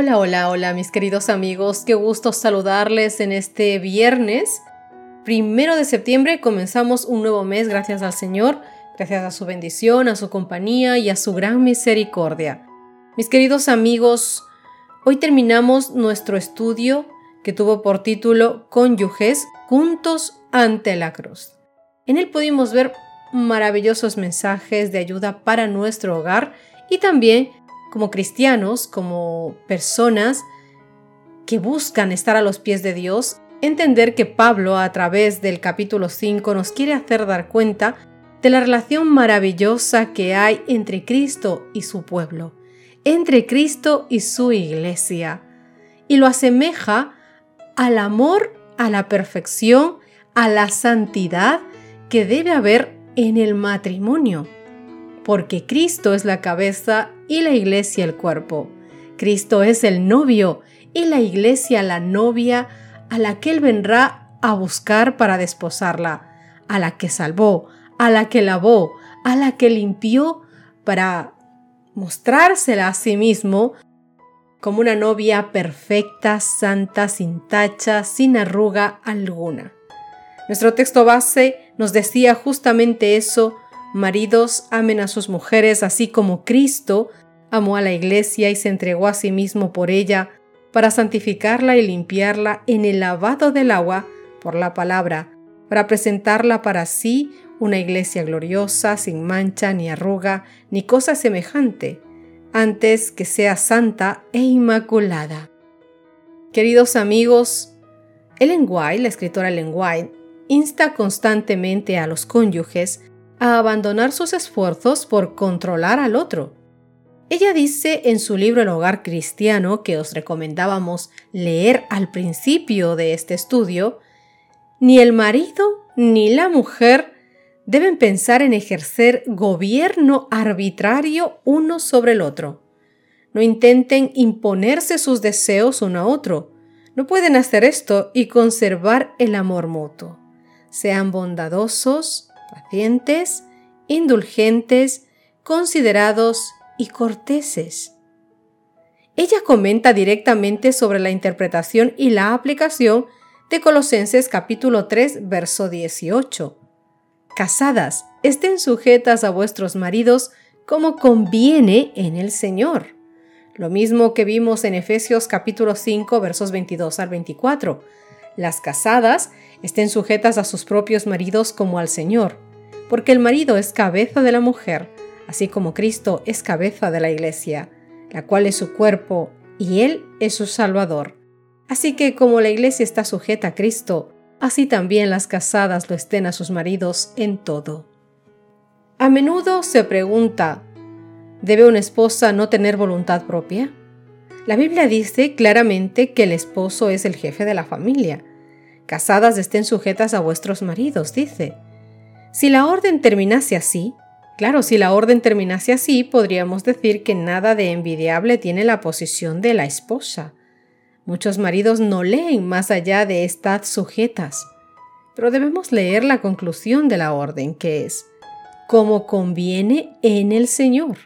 Hola, hola, hola mis queridos amigos, qué gusto saludarles en este viernes. Primero de septiembre comenzamos un nuevo mes gracias al Señor, gracias a su bendición, a su compañía y a su gran misericordia. Mis queridos amigos, hoy terminamos nuestro estudio que tuvo por título Cónyuges juntos ante la cruz. En él pudimos ver maravillosos mensajes de ayuda para nuestro hogar y también como cristianos, como personas que buscan estar a los pies de Dios, entender que Pablo a través del capítulo 5 nos quiere hacer dar cuenta de la relación maravillosa que hay entre Cristo y su pueblo, entre Cristo y su iglesia, y lo asemeja al amor, a la perfección, a la santidad que debe haber en el matrimonio porque Cristo es la cabeza y la iglesia el cuerpo. Cristo es el novio y la iglesia la novia a la que Él vendrá a buscar para desposarla, a la que salvó, a la que lavó, a la que limpió para mostrársela a sí mismo como una novia perfecta, santa, sin tacha, sin arruga alguna. Nuestro texto base nos decía justamente eso Maridos amen a sus mujeres así como Cristo amó a la iglesia y se entregó a sí mismo por ella para santificarla y limpiarla en el lavado del agua por la palabra, para presentarla para sí una iglesia gloriosa, sin mancha, ni arruga, ni cosa semejante, antes que sea santa e inmaculada. Queridos amigos, Ellen White, la escritora Ellen White, insta constantemente a los cónyuges a abandonar sus esfuerzos por controlar al otro. Ella dice en su libro El hogar cristiano, que os recomendábamos leer al principio de este estudio, ni el marido ni la mujer deben pensar en ejercer gobierno arbitrario uno sobre el otro. No intenten imponerse sus deseos uno a otro. No pueden hacer esto y conservar el amor mutuo. Sean bondadosos, pacientes, indulgentes, considerados y corteses. Ella comenta directamente sobre la interpretación y la aplicación de Colosenses capítulo 3, verso 18. Casadas, estén sujetas a vuestros maridos como conviene en el Señor. Lo mismo que vimos en Efesios capítulo 5, versos 22 al 24 las casadas estén sujetas a sus propios maridos como al Señor, porque el marido es cabeza de la mujer, así como Cristo es cabeza de la iglesia, la cual es su cuerpo y Él es su Salvador. Así que como la iglesia está sujeta a Cristo, así también las casadas lo estén a sus maridos en todo. A menudo se pregunta, ¿debe una esposa no tener voluntad propia? La Biblia dice claramente que el esposo es el jefe de la familia. Casadas estén sujetas a vuestros maridos, dice. Si la orden terminase así, claro, si la orden terminase así, podríamos decir que nada de envidiable tiene la posición de la esposa. Muchos maridos no leen más allá de estad sujetas, pero debemos leer la conclusión de la orden, que es, como conviene en el Señor.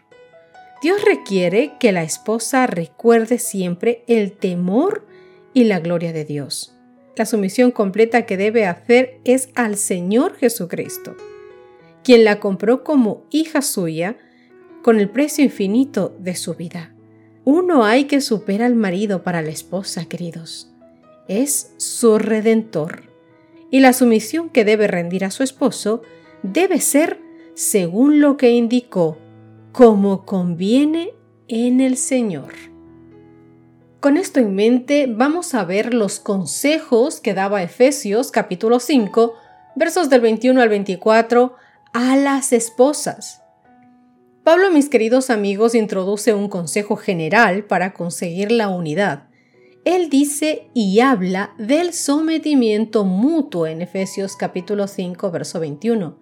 Dios requiere que la esposa recuerde siempre el temor y la gloria de Dios. La sumisión completa que debe hacer es al Señor Jesucristo, quien la compró como hija suya con el precio infinito de su vida. Uno hay que supera al marido para la esposa, queridos. Es su redentor. Y la sumisión que debe rendir a su esposo debe ser según lo que indicó como conviene en el Señor. Con esto en mente, vamos a ver los consejos que daba Efesios capítulo 5, versos del 21 al 24, a las esposas. Pablo, mis queridos amigos, introduce un consejo general para conseguir la unidad. Él dice y habla del sometimiento mutuo en Efesios capítulo 5, verso 21.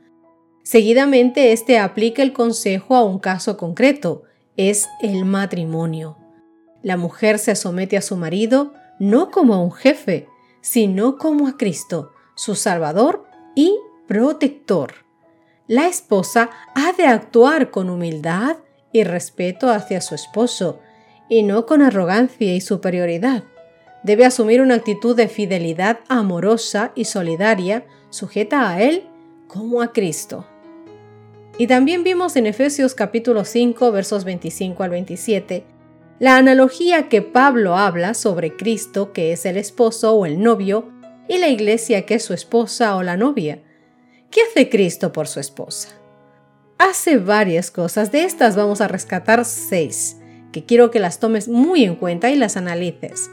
Seguidamente, este aplica el consejo a un caso concreto, es el matrimonio. La mujer se somete a su marido no como a un jefe, sino como a Cristo, su Salvador y protector. La esposa ha de actuar con humildad y respeto hacia su esposo, y no con arrogancia y superioridad. Debe asumir una actitud de fidelidad amorosa y solidaria, sujeta a Él como a Cristo. Y también vimos en Efesios capítulo 5 versos 25 al 27 la analogía que Pablo habla sobre Cristo que es el esposo o el novio y la iglesia que es su esposa o la novia. ¿Qué hace Cristo por su esposa? Hace varias cosas, de estas vamos a rescatar seis, que quiero que las tomes muy en cuenta y las analices.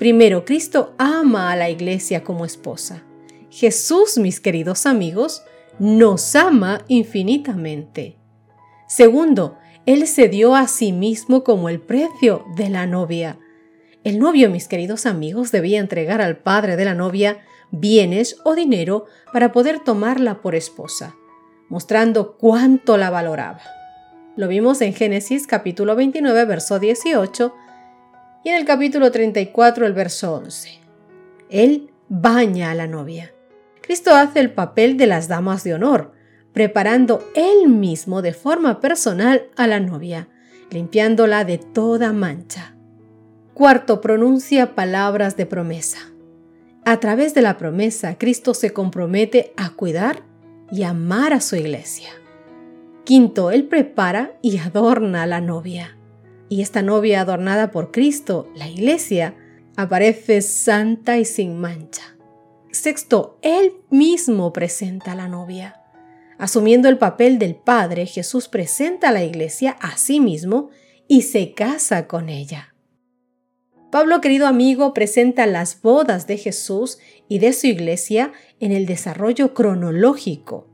Primero, Cristo ama a la iglesia como esposa. Jesús, mis queridos amigos, nos ama infinitamente. Segundo, él se dio a sí mismo como el precio de la novia. El novio, mis queridos amigos, debía entregar al padre de la novia bienes o dinero para poder tomarla por esposa, mostrando cuánto la valoraba. Lo vimos en Génesis capítulo 29, verso 18 y en el capítulo 34, el verso 11. Él baña a la novia. Cristo hace el papel de las damas de honor, preparando él mismo de forma personal a la novia, limpiándola de toda mancha. Cuarto, pronuncia palabras de promesa. A través de la promesa, Cristo se compromete a cuidar y amar a su iglesia. Quinto, Él prepara y adorna a la novia. Y esta novia adornada por Cristo, la iglesia, aparece santa y sin mancha. Sexto, Él mismo presenta a la novia. Asumiendo el papel del Padre, Jesús presenta a la iglesia a sí mismo y se casa con ella. Pablo, querido amigo, presenta las bodas de Jesús y de su iglesia en el desarrollo cronológico.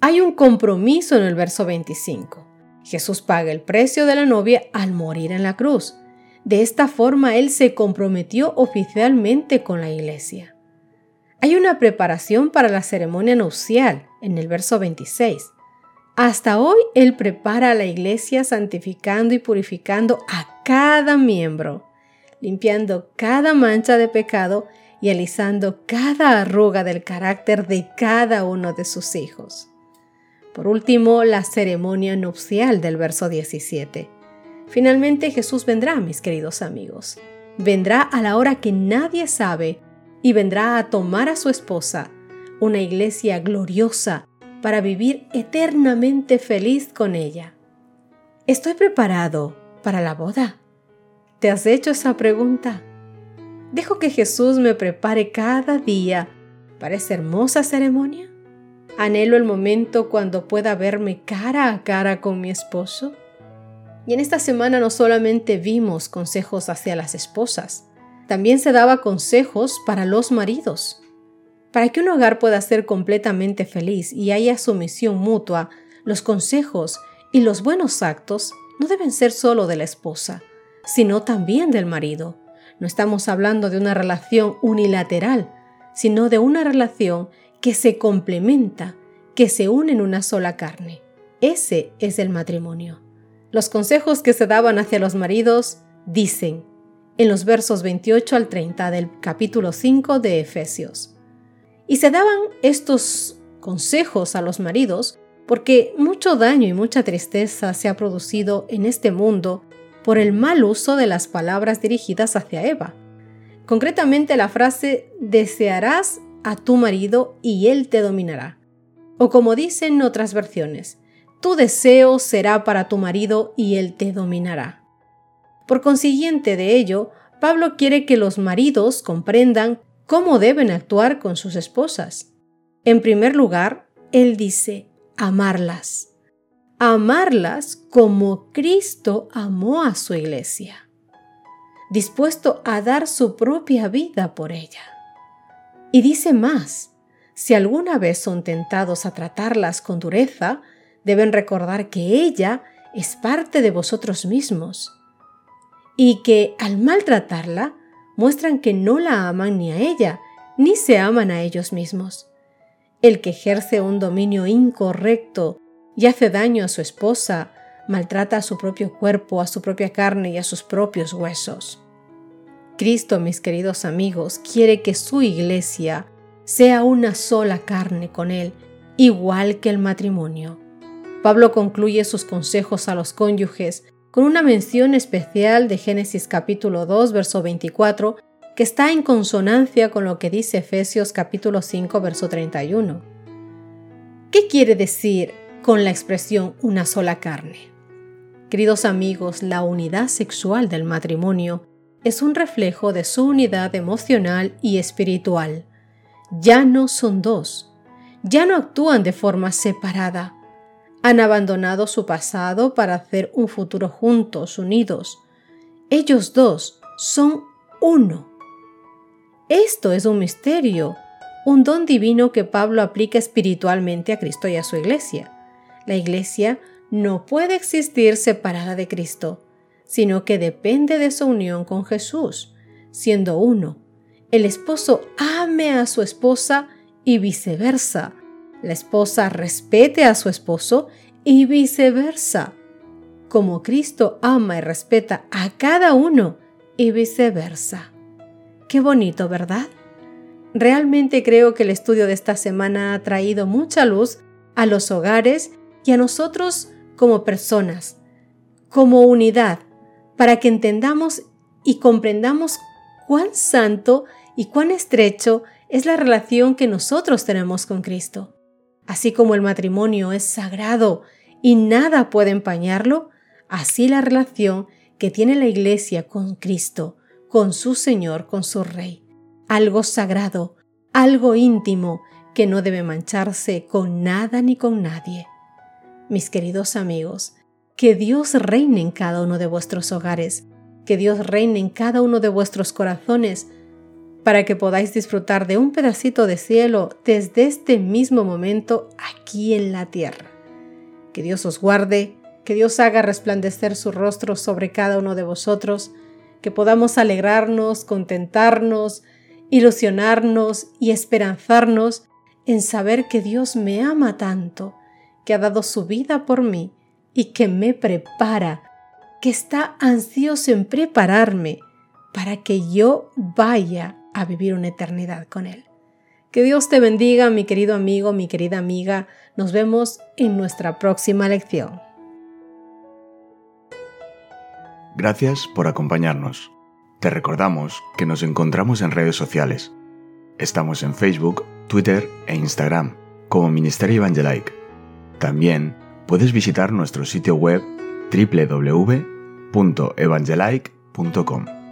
Hay un compromiso en el verso 25. Jesús paga el precio de la novia al morir en la cruz. De esta forma, Él se comprometió oficialmente con la iglesia. Hay una preparación para la ceremonia nupcial en el verso 26. Hasta hoy Él prepara a la iglesia santificando y purificando a cada miembro, limpiando cada mancha de pecado y alisando cada arruga del carácter de cada uno de sus hijos. Por último, la ceremonia nupcial del verso 17. Finalmente Jesús vendrá, mis queridos amigos. Vendrá a la hora que nadie sabe y vendrá a tomar a su esposa, una iglesia gloriosa, para vivir eternamente feliz con ella. ¿Estoy preparado para la boda? ¿Te has hecho esa pregunta? ¿Dejo que Jesús me prepare cada día para esa hermosa ceremonia? ¿Anhelo el momento cuando pueda verme cara a cara con mi esposo? Y en esta semana no solamente vimos consejos hacia las esposas, también se daba consejos para los maridos. Para que un hogar pueda ser completamente feliz y haya sumisión mutua, los consejos y los buenos actos no deben ser solo de la esposa, sino también del marido. No estamos hablando de una relación unilateral, sino de una relación que se complementa, que se une en una sola carne. Ese es el matrimonio. Los consejos que se daban hacia los maridos dicen, en los versos 28 al 30 del capítulo 5 de Efesios. Y se daban estos consejos a los maridos porque mucho daño y mucha tristeza se ha producido en este mundo por el mal uso de las palabras dirigidas hacia Eva. Concretamente la frase desearás a tu marido y él te dominará. O como dicen otras versiones, tu deseo será para tu marido y él te dominará. Por consiguiente de ello, Pablo quiere que los maridos comprendan cómo deben actuar con sus esposas. En primer lugar, él dice, amarlas. Amarlas como Cristo amó a su iglesia, dispuesto a dar su propia vida por ella. Y dice más, si alguna vez son tentados a tratarlas con dureza, deben recordar que ella es parte de vosotros mismos y que al maltratarla muestran que no la aman ni a ella, ni se aman a ellos mismos. El que ejerce un dominio incorrecto y hace daño a su esposa, maltrata a su propio cuerpo, a su propia carne y a sus propios huesos. Cristo, mis queridos amigos, quiere que su iglesia sea una sola carne con Él, igual que el matrimonio. Pablo concluye sus consejos a los cónyuges con una mención especial de Génesis capítulo 2, verso 24, que está en consonancia con lo que dice Efesios capítulo 5, verso 31. ¿Qué quiere decir con la expresión una sola carne? Queridos amigos, la unidad sexual del matrimonio es un reflejo de su unidad emocional y espiritual. Ya no son dos, ya no actúan de forma separada. Han abandonado su pasado para hacer un futuro juntos, unidos. Ellos dos son uno. Esto es un misterio, un don divino que Pablo aplica espiritualmente a Cristo y a su iglesia. La iglesia no puede existir separada de Cristo, sino que depende de su unión con Jesús, siendo uno. El esposo ame a su esposa y viceversa. La esposa respete a su esposo y viceversa. Como Cristo ama y respeta a cada uno y viceversa. Qué bonito, ¿verdad? Realmente creo que el estudio de esta semana ha traído mucha luz a los hogares y a nosotros como personas, como unidad, para que entendamos y comprendamos cuán santo y cuán estrecho es la relación que nosotros tenemos con Cristo. Así como el matrimonio es sagrado y nada puede empañarlo, así la relación que tiene la Iglesia con Cristo, con su Señor, con su Rey. Algo sagrado, algo íntimo que no debe mancharse con nada ni con nadie mis queridos amigos, que Dios reine en cada uno de vuestros hogares, que Dios reine en cada uno de vuestros corazones, para que podáis disfrutar de un pedacito de cielo desde este mismo momento aquí en la tierra. Que Dios os guarde, que Dios haga resplandecer su rostro sobre cada uno de vosotros, que podamos alegrarnos, contentarnos, ilusionarnos y esperanzarnos en saber que Dios me ama tanto que ha dado su vida por mí y que me prepara, que está ansioso en prepararme para que yo vaya a vivir una eternidad con Él. Que Dios te bendiga, mi querido amigo, mi querida amiga. Nos vemos en nuestra próxima lección. Gracias por acompañarnos. Te recordamos que nos encontramos en redes sociales. Estamos en Facebook, Twitter e Instagram como Ministerio Evangelike también puedes visitar nuestro sitio web www.evangelike.com.